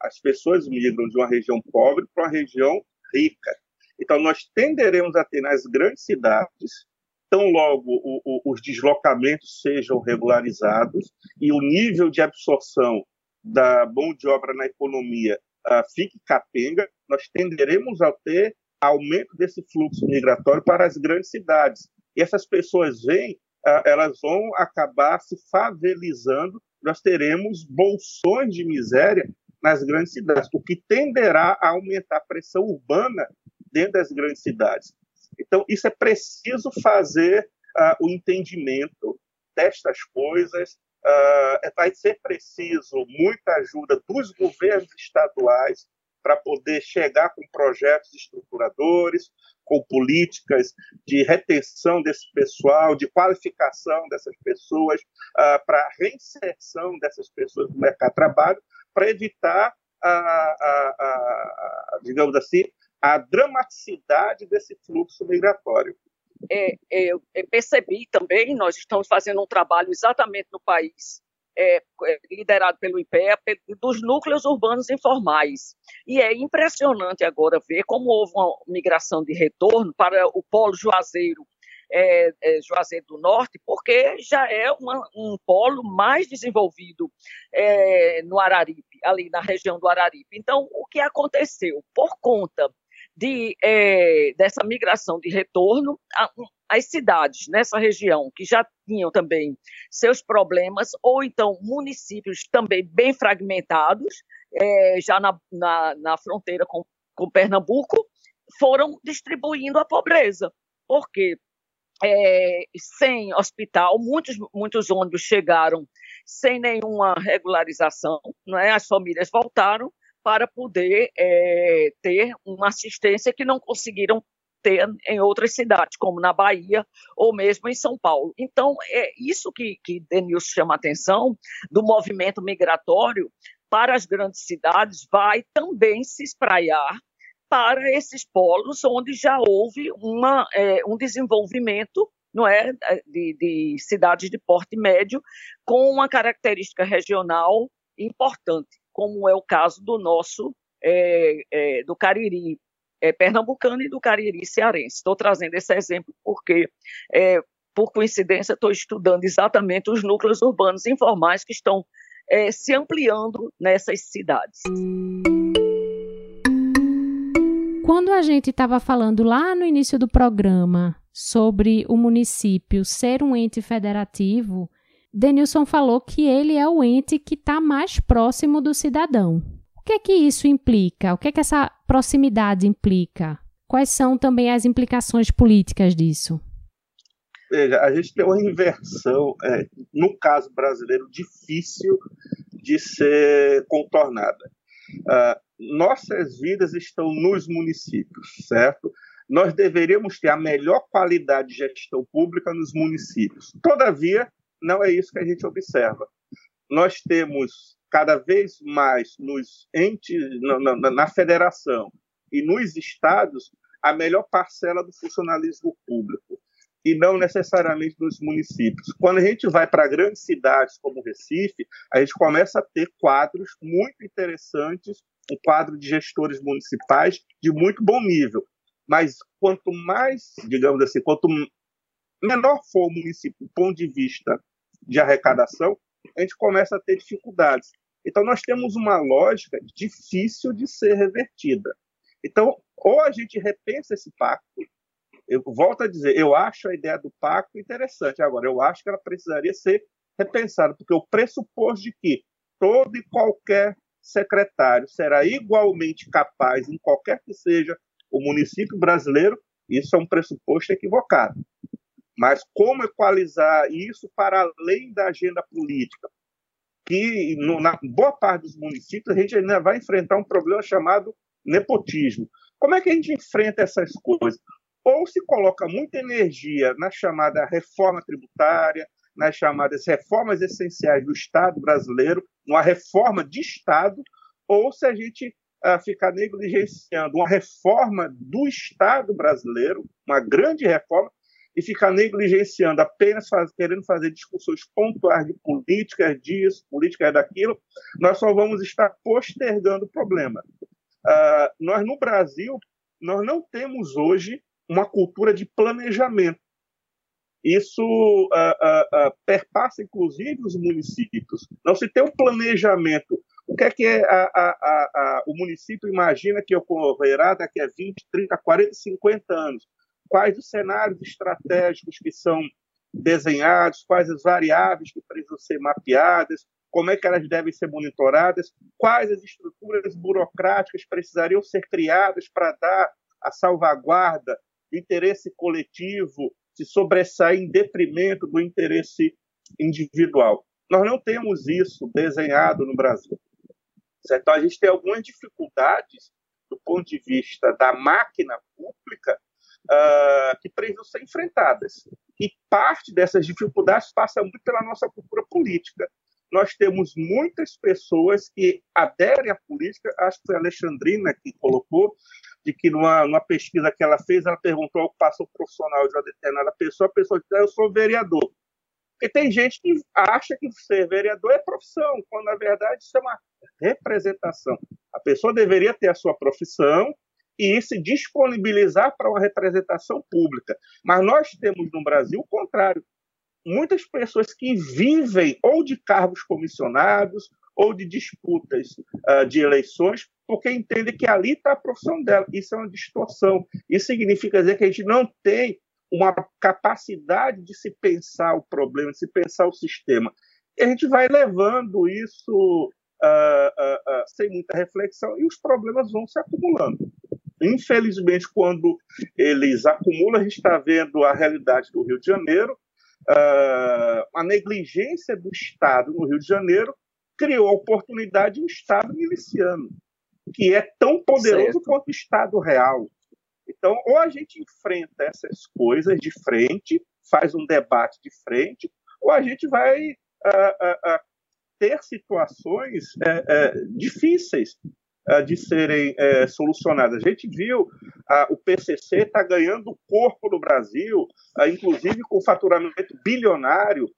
As pessoas migram de uma região pobre para uma região rica. Então, nós tenderemos a ter nas grandes cidades tão logo o, o, os deslocamentos sejam regularizados e o nível de absorção da mão de obra na economia uh, fique capenga, nós tenderemos a ter aumento desse fluxo migratório para as grandes cidades. E essas pessoas vêm, uh, elas vão acabar se favelizando, nós teremos bolsões de miséria nas grandes cidades, o que tenderá a aumentar a pressão urbana dentro das grandes cidades. Então, isso é preciso fazer uh, o entendimento destas coisas. Uh, vai ser preciso muita ajuda dos governos estaduais para poder chegar com projetos estruturadores, com políticas de retenção desse pessoal, de qualificação dessas pessoas, uh, para reinserção dessas pessoas no mercado de trabalho, para evitar, a, a, a, digamos assim, a dramaticidade desse fluxo migratório. É, é, eu percebi também, nós estamos fazendo um trabalho exatamente no país, é, é liderado pelo IPEA, dos núcleos urbanos informais. E é impressionante agora ver como houve uma migração de retorno para o polo Juazeiro, é, é, Juazeiro do Norte, porque já é uma, um polo mais desenvolvido é, no Araripe, ali na região do Araripe. Então, o que aconteceu? Por conta de, é, dessa migração de retorno, as cidades nessa região que já tinham também seus problemas, ou então municípios também bem fragmentados, é, já na, na, na fronteira com, com Pernambuco, foram distribuindo a pobreza. Porque é, sem hospital, muitos, muitos ônibus chegaram sem nenhuma regularização, não é? as famílias voltaram, para poder é, ter uma assistência que não conseguiram ter em outras cidades, como na Bahia ou mesmo em São Paulo. Então, é isso que, que Denilson chama a atenção do movimento migratório para as grandes cidades, vai também se espraiar para esses polos onde já houve uma, é, um desenvolvimento não é, de, de cidades de porte médio com uma característica regional importante como é o caso do nosso, é, é, do Cariri é, pernambucano e do Cariri cearense. Estou trazendo esse exemplo porque, é, por coincidência, estou estudando exatamente os núcleos urbanos informais que estão é, se ampliando nessas cidades. Quando a gente estava falando lá no início do programa sobre o município ser um ente federativo, Denilson falou que ele é o ente que está mais próximo do cidadão. O que é que isso implica? O que é que essa proximidade implica? Quais são também as implicações políticas disso? Veja, a gente tem uma inversão, é, no caso brasileiro, difícil de ser contornada. Uh, nossas vidas estão nos municípios, certo? Nós deveríamos ter a melhor qualidade de gestão pública nos municípios. Todavia, não é isso que a gente observa. Nós temos cada vez mais nos entes, na, na, na federação e nos estados, a melhor parcela do funcionalismo público e não necessariamente nos municípios. Quando a gente vai para grandes cidades como Recife, a gente começa a ter quadros muito interessantes, um quadro de gestores municipais de muito bom nível. Mas quanto mais, digamos assim, quanto menor for o município do ponto de vista de arrecadação, a gente começa a ter dificuldades. Então, nós temos uma lógica difícil de ser revertida. Então, ou a gente repensa esse pacto, eu volto a dizer, eu acho a ideia do pacto interessante. Agora, eu acho que ela precisaria ser repensada, porque o pressuposto de que todo e qualquer secretário será igualmente capaz, em qualquer que seja o município brasileiro, isso é um pressuposto equivocado. Mas como equalizar isso para além da agenda política? que no, na boa parte dos municípios a gente ainda vai enfrentar um problema chamado nepotismo. Como é que a gente enfrenta essas coisas? Ou se coloca muita energia na chamada reforma tributária, nas chamadas reformas essenciais do Estado brasileiro, uma reforma de Estado, ou se a gente uh, ficar negligenciando uma reforma do Estado brasileiro, uma grande reforma, e ficar negligenciando apenas faz, querendo fazer discussões pontuais de políticas disso, políticas daquilo, nós só vamos estar postergando o problema. Uh, nós, no Brasil, nós não temos hoje uma cultura de planejamento. Isso uh, uh, perpassa, inclusive, os municípios. Não se tem um planejamento. O que é que é a, a, a, o município imagina que ocorrerá daqui a 20, 30, 40, 50 anos? Quais os cenários estratégicos que são desenhados, quais as variáveis que precisam ser mapeadas, como é que elas devem ser monitoradas, quais as estruturas burocráticas precisariam ser criadas para dar a salvaguarda do interesse coletivo, se sobressair em detrimento do interesse individual. Nós não temos isso desenhado no Brasil. Certo? Então, a gente tem algumas dificuldades do ponto de vista da máquina pública uh, que precisam ser enfrentadas. E parte dessas dificuldades passa muito pela nossa cultura política. Nós temos muitas pessoas que aderem à política, acho que foi a Alexandrina que colocou, de que numa, numa pesquisa que ela fez, ela perguntou ao passou profissional de uma determinada pessoa, a pessoa disse, ah, eu sou vereador. Porque tem gente que acha que ser vereador é profissão, quando na verdade isso é uma representação. A pessoa deveria ter a sua profissão, e se disponibilizar para uma representação pública. Mas nós temos no Brasil o contrário. Muitas pessoas que vivem ou de cargos comissionados ou de disputas uh, de eleições, porque entendem que ali está a profissão dela. Isso é uma distorção. Isso significa dizer que a gente não tem uma capacidade de se pensar o problema, de se pensar o sistema. E a gente vai levando isso uh, uh, sem muita reflexão e os problemas vão se acumulando. Infelizmente, quando eles acumulam, a gente está vendo a realidade do Rio de Janeiro, uh, a negligência do Estado no Rio de Janeiro criou a oportunidade de um Estado miliciano, que é tão poderoso certo. quanto o Estado real. Então, ou a gente enfrenta essas coisas de frente, faz um debate de frente, ou a gente vai uh, uh, ter situações é, difíceis uh, de serem uh, solucionadas. A gente viu uh, o PCC está ganhando corpo no Brasil, ah, inclusive com faturamento bilionário.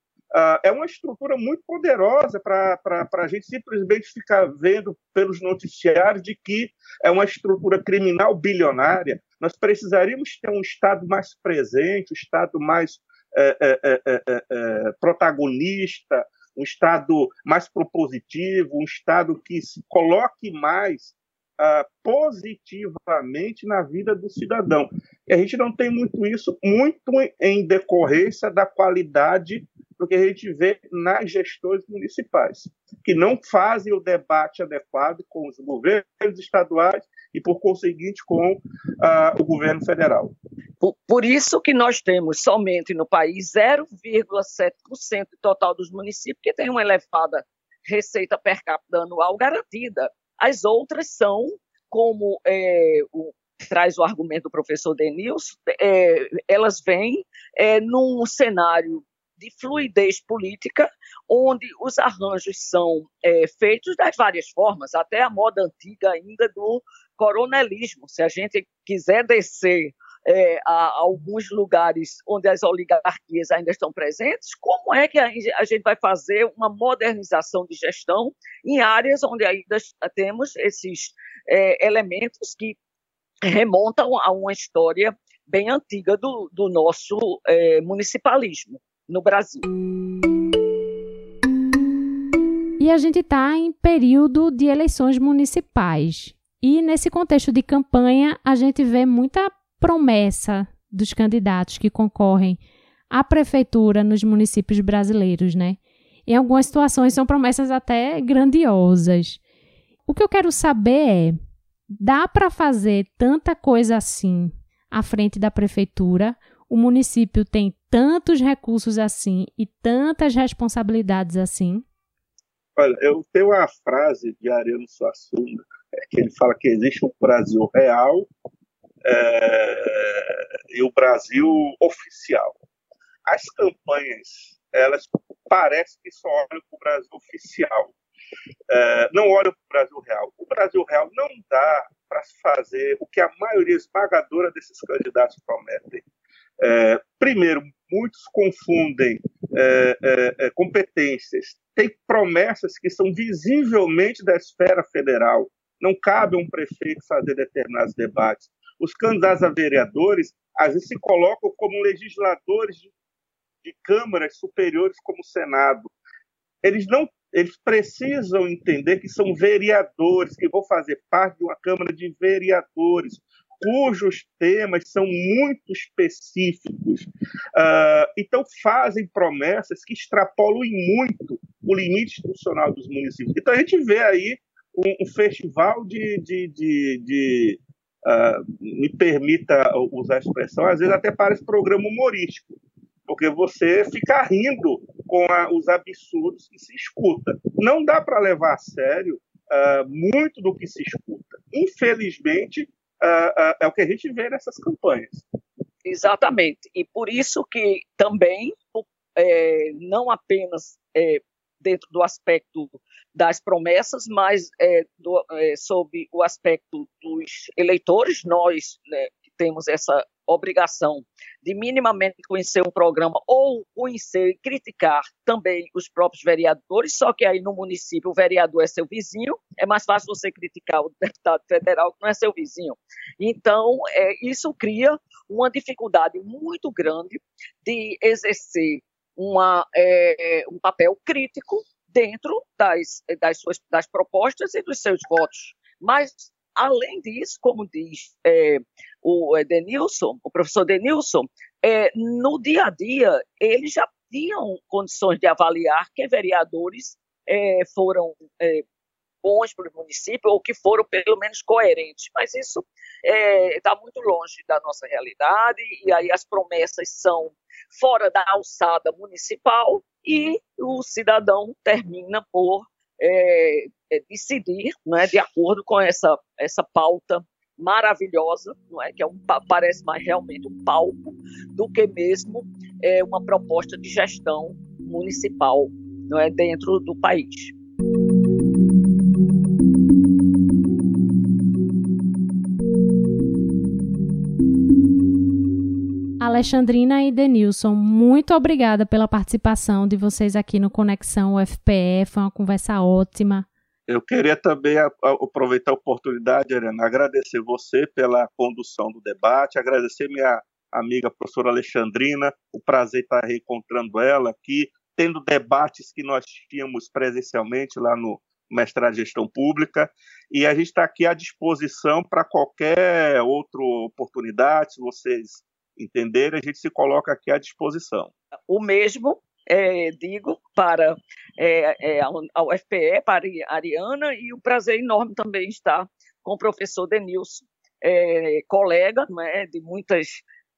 é uma estrutura muito poderosa para a gente simplesmente ficar vendo pelos noticiários de que é uma estrutura criminal bilionária. Nós precisaríamos ter um Estado mais presente, um Estado mais é, é, é, protagonista, um Estado mais propositivo, um Estado que se coloque mais uh, positivamente na vida do cidadão. E a gente não tem muito isso, muito em decorrência da qualidade do que a gente vê nas gestões municipais, que não fazem o debate adequado com os governos estaduais e, por conseguinte, com uh, o governo federal. Por, por, isso que nós temos somente no país 0,7% total dos municípios que tem uma elevada receita per capita anual garantida. As outras são, como é, o, traz o argumento do professor Denilson, é, elas vêm é, num cenário de fluidez política, onde os arranjos são é, feitos das várias formas, até a moda antiga ainda do coronelismo. Se a gente quiser descer é, a, alguns lugares onde as oligarquias ainda estão presentes, como é que a, a gente vai fazer uma modernização de gestão em áreas onde ainda temos esses é, elementos que remontam a uma história bem antiga do, do nosso é, municipalismo no Brasil. E a gente está em período de eleições municipais. E nesse contexto de campanha, a gente vê muita promessa dos candidatos que concorrem à prefeitura nos municípios brasileiros, né? Em algumas situações são promessas até grandiosas. O que eu quero saber é: dá para fazer tanta coisa assim à frente da prefeitura? O município tem tantos recursos assim e tantas responsabilidades assim? Olha, eu tenho uma frase de Ariano Suassuna, que ele fala que existe um Brasil real é, e o Brasil oficial. As campanhas, elas parecem que só olham para o Brasil oficial, é, não olham para o Brasil real. O Brasil real não dá para fazer o que a maioria esmagadora desses candidatos prometem. É, primeiro, muitos confundem é, é, é, competências. Tem promessas que são visivelmente da esfera federal. Não cabe a um prefeito fazer determinados debates. Os candidatos a vereadores, às vezes, se colocam como legisladores de, de câmaras superiores, como o Senado. Eles não eles precisam entender que são vereadores, que vão fazer parte de uma Câmara de Vereadores cujos temas são muito específicos. Uh, então, fazem promessas que extrapolam muito o limite institucional dos municípios. Então, a gente vê aí um, um festival de. de, de, de uh, me permita usar a expressão, às vezes até parece programa humorístico, porque você fica rindo com a, os absurdos que se escuta. Não dá para levar a sério uh, muito do que se escuta. Infelizmente, uh, é o que a gente vê nessas campanhas. Exatamente. E por isso que também, é, não apenas é, dentro do aspecto das promessas, mas é, do, é, sob o aspecto dos eleitores, nós né, temos essa obrigação de minimamente conhecer um programa ou conhecer e criticar também os próprios vereadores, só que aí no município o vereador é seu vizinho, é mais fácil você criticar o deputado federal que não é seu vizinho. Então, é, isso cria uma dificuldade muito grande de exercer uma, é, um papel crítico dentro das, das, suas, das propostas e dos seus votos. Mas Além disso, como diz é, o é, Denilson, o professor Denilson, é, no dia a dia eles já tinham condições de avaliar que vereadores é, foram é, bons para o município ou que foram pelo menos coerentes, mas isso está é, muito longe da nossa realidade e aí as promessas são fora da alçada municipal e o cidadão termina por é, é, decidir, não é, de acordo com essa essa pauta maravilhosa, não é, que é um, parece mais realmente um palco do que mesmo é, uma proposta de gestão municipal, não é, dentro do país. Alexandrina e Denilson, muito obrigada pela participação de vocês aqui no Conexão UFPE. Foi uma conversa ótima. Eu queria também aproveitar a oportunidade, Helena, agradecer você pela condução do debate, agradecer minha amiga professora Alexandrina, o prazer estar reencontrando ela aqui, tendo debates que nós tínhamos presencialmente lá no mestrado de gestão pública, e a gente está aqui à disposição para qualquer outra oportunidade, se vocês entenderem, a gente se coloca aqui à disposição. O mesmo é, digo para é, é, a UFPE, para a Ariana, e o prazer enorme também estar com o professor Denilson, é, colega é, de muitas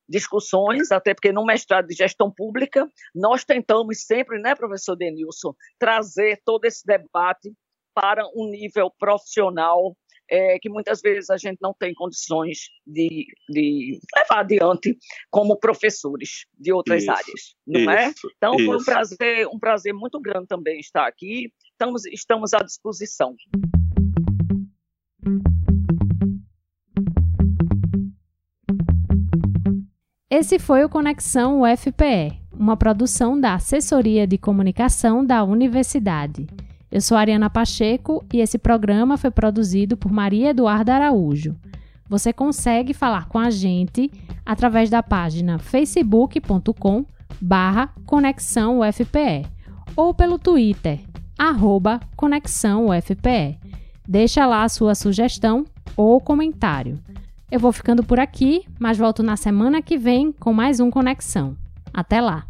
discussões, até porque no mestrado de gestão pública nós tentamos sempre, né, professor Denilson, trazer todo esse debate para um nível profissional é, que muitas vezes a gente não tem condições de, de levar adiante como professores de outras isso, áreas, não é? isso, é? Então isso. foi um prazer, um prazer muito grande também estar aqui. Estamos, estamos à disposição. Esse foi o Conexão UFPE, uma produção da Assessoria de Comunicação da Universidade. Eu sou Ariana Pacheco e esse programa foi produzido por Maria Eduarda Araújo. Você consegue falar com a gente através da página facebook.com barra Conexão UFPE ou pelo Twitter, arroba Conexão UFPE. Deixa lá a sua sugestão ou comentário. Eu vou ficando por aqui, mas volto na semana que vem com mais um Conexão. Até lá!